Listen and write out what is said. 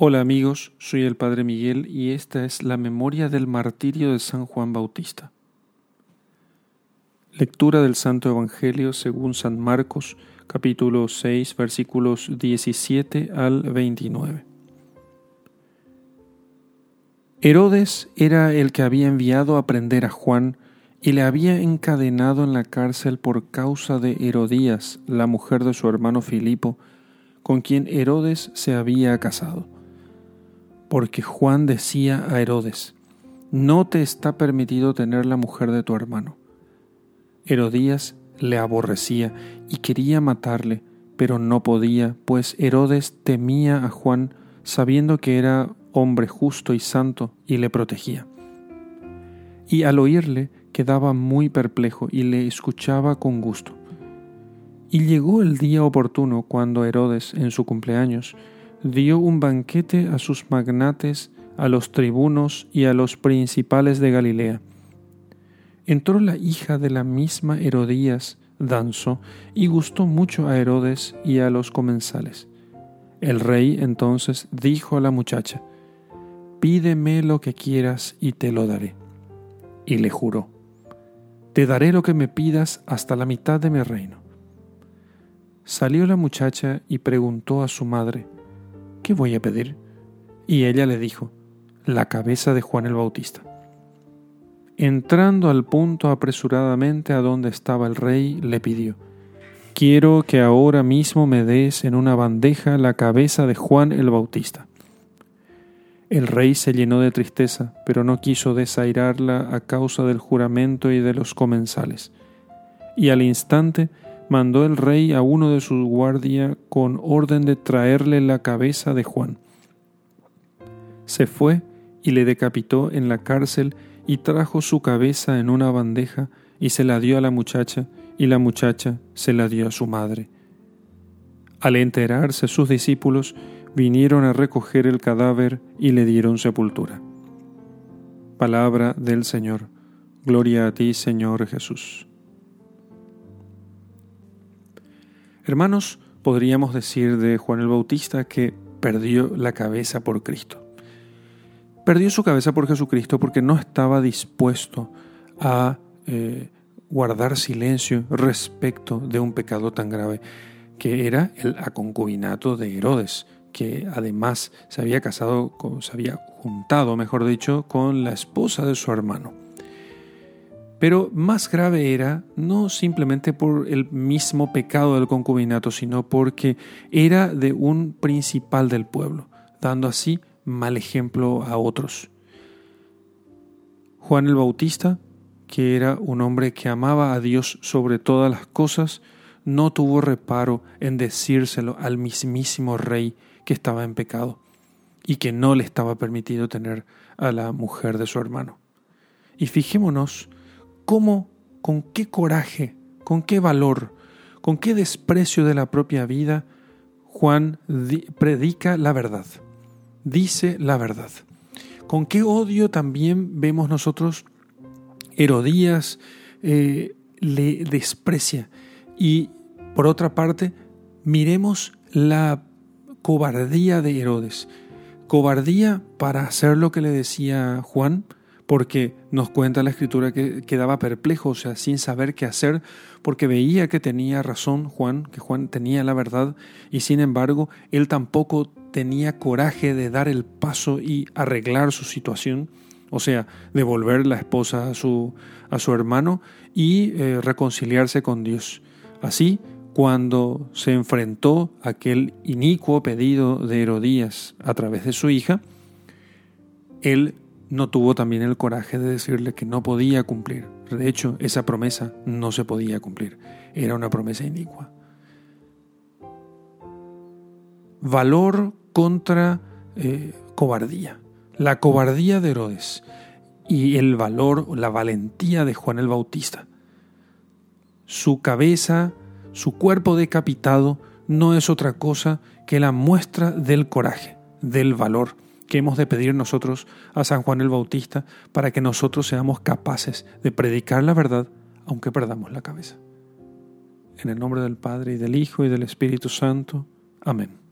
Hola amigos, soy el Padre Miguel y esta es la memoria del martirio de San Juan Bautista. Lectura del Santo Evangelio según San Marcos, capítulo 6, versículos 17 al 29. Herodes era el que había enviado a prender a Juan y le había encadenado en la cárcel por causa de Herodías, la mujer de su hermano Filipo, con quien Herodes se había casado porque Juan decía a Herodes, no te está permitido tener la mujer de tu hermano. Herodías le aborrecía y quería matarle, pero no podía, pues Herodes temía a Juan, sabiendo que era hombre justo y santo, y le protegía. Y al oírle quedaba muy perplejo y le escuchaba con gusto. Y llegó el día oportuno cuando Herodes, en su cumpleaños, dio un banquete a sus magnates, a los tribunos y a los principales de Galilea. Entró la hija de la misma Herodías, danzó y gustó mucho a Herodes y a los comensales. El rey entonces dijo a la muchacha, Pídeme lo que quieras y te lo daré. Y le juró, Te daré lo que me pidas hasta la mitad de mi reino. Salió la muchacha y preguntó a su madre, ¿qué voy a pedir? Y ella le dijo, la cabeza de Juan el Bautista. Entrando al punto apresuradamente a donde estaba el rey, le pidió, Quiero que ahora mismo me des en una bandeja la cabeza de Juan el Bautista. El rey se llenó de tristeza, pero no quiso desairarla a causa del juramento y de los comensales. Y al instante mandó el rey a uno de sus guardia con orden de traerle la cabeza de Juan. Se fue y le decapitó en la cárcel y trajo su cabeza en una bandeja y se la dio a la muchacha y la muchacha se la dio a su madre. Al enterarse sus discípulos vinieron a recoger el cadáver y le dieron sepultura. Palabra del Señor. Gloria a ti, Señor Jesús. Hermanos, podríamos decir de Juan el Bautista que perdió la cabeza por Cristo. Perdió su cabeza por Jesucristo porque no estaba dispuesto a eh, guardar silencio respecto de un pecado tan grave que era el aconcubinato de Herodes, que además se había casado, se había juntado, mejor dicho, con la esposa de su hermano. Pero más grave era no simplemente por el mismo pecado del concubinato, sino porque era de un principal del pueblo, dando así mal ejemplo a otros. Juan el Bautista, que era un hombre que amaba a Dios sobre todas las cosas, no tuvo reparo en decírselo al mismísimo rey que estaba en pecado y que no le estaba permitido tener a la mujer de su hermano. Y fijémonos cómo, con qué coraje, con qué valor, con qué desprecio de la propia vida Juan predica la verdad, dice la verdad. Con qué odio también vemos nosotros Herodías eh, le desprecia. Y por otra parte, miremos la cobardía de Herodes. Cobardía para hacer lo que le decía Juan, porque nos cuenta la escritura que quedaba perplejo, o sea, sin saber qué hacer, porque veía que tenía razón Juan, que Juan tenía la verdad, y sin embargo, él tampoco tenía coraje de dar el paso y arreglar su situación, o sea, devolver la esposa a su, a su hermano y eh, reconciliarse con Dios. Así, cuando se enfrentó a aquel inicuo pedido de Herodías a través de su hija, él no tuvo también el coraje de decirle que no podía cumplir. De hecho, esa promesa no se podía cumplir. Era una promesa inicua. Valor contra eh, cobardía. La cobardía de Herodes y el valor, la valentía de Juan el Bautista. Su cabeza, su cuerpo decapitado, no es otra cosa que la muestra del coraje, del valor que hemos de pedir nosotros a San Juan el Bautista para que nosotros seamos capaces de predicar la verdad aunque perdamos la cabeza. En el nombre del Padre y del Hijo y del Espíritu Santo. Amén.